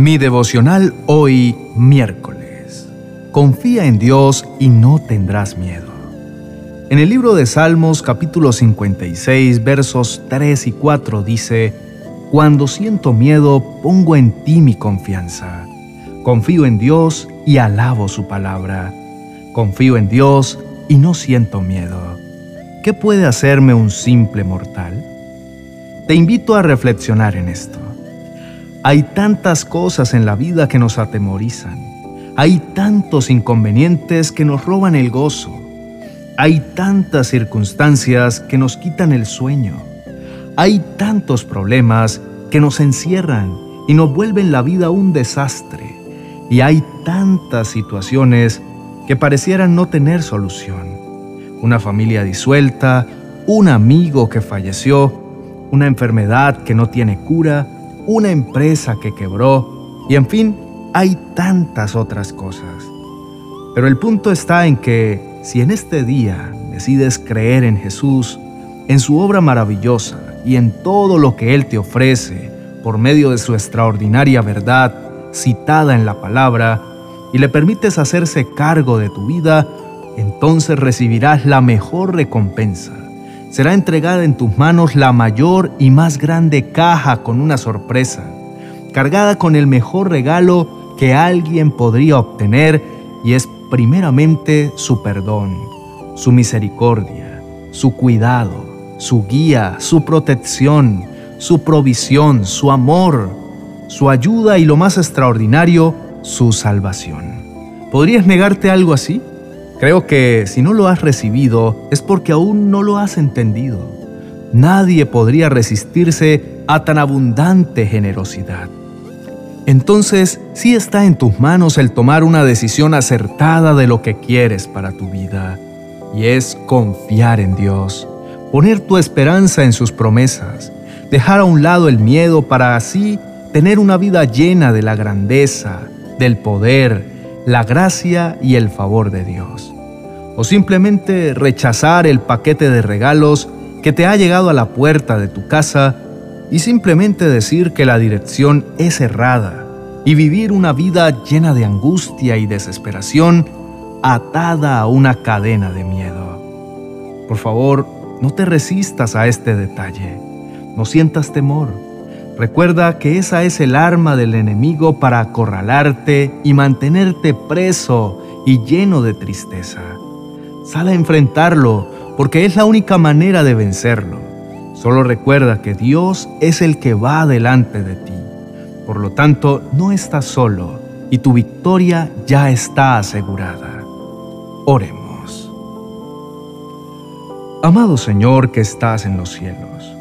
Mi devocional hoy miércoles. Confía en Dios y no tendrás miedo. En el libro de Salmos capítulo 56 versos 3 y 4 dice, Cuando siento miedo pongo en ti mi confianza. Confío en Dios y alabo su palabra. Confío en Dios y no siento miedo. ¿Qué puede hacerme un simple mortal? Te invito a reflexionar en esto. Hay tantas cosas en la vida que nos atemorizan. Hay tantos inconvenientes que nos roban el gozo. Hay tantas circunstancias que nos quitan el sueño. Hay tantos problemas que nos encierran y nos vuelven la vida un desastre. Y hay tantas situaciones que parecieran no tener solución. Una familia disuelta, un amigo que falleció, una enfermedad que no tiene cura, una empresa que quebró y en fin, hay tantas otras cosas. Pero el punto está en que si en este día decides creer en Jesús, en su obra maravillosa y en todo lo que Él te ofrece por medio de su extraordinaria verdad citada en la palabra, y le permites hacerse cargo de tu vida, entonces recibirás la mejor recompensa será entregada en tus manos la mayor y más grande caja con una sorpresa, cargada con el mejor regalo que alguien podría obtener y es primeramente su perdón, su misericordia, su cuidado, su guía, su protección, su provisión, su amor, su ayuda y lo más extraordinario, su salvación. ¿Podrías negarte algo así? Creo que si no lo has recibido es porque aún no lo has entendido. Nadie podría resistirse a tan abundante generosidad. Entonces, sí está en tus manos el tomar una decisión acertada de lo que quieres para tu vida, y es confiar en Dios, poner tu esperanza en sus promesas, dejar a un lado el miedo para así tener una vida llena de la grandeza, del poder, la gracia y el favor de Dios. O simplemente rechazar el paquete de regalos que te ha llegado a la puerta de tu casa y simplemente decir que la dirección es errada y vivir una vida llena de angustia y desesperación atada a una cadena de miedo. Por favor, no te resistas a este detalle. No sientas temor Recuerda que esa es el arma del enemigo para acorralarte y mantenerte preso y lleno de tristeza. Sal a enfrentarlo porque es la única manera de vencerlo. Solo recuerda que Dios es el que va delante de ti. Por lo tanto, no estás solo y tu victoria ya está asegurada. Oremos. Amado Señor que estás en los cielos,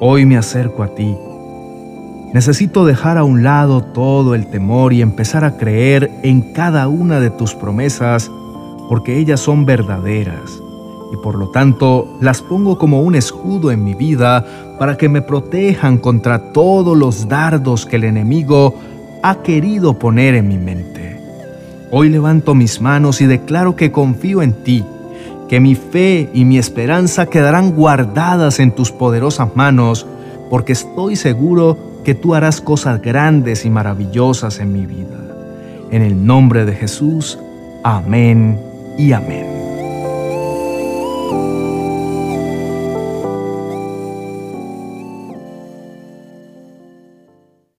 hoy me acerco a ti Necesito dejar a un lado todo el temor y empezar a creer en cada una de tus promesas porque ellas son verdaderas y por lo tanto las pongo como un escudo en mi vida para que me protejan contra todos los dardos que el enemigo ha querido poner en mi mente. Hoy levanto mis manos y declaro que confío en ti, que mi fe y mi esperanza quedarán guardadas en tus poderosas manos, porque estoy seguro que tú harás cosas grandes y maravillosas en mi vida. En el nombre de Jesús, amén y amén.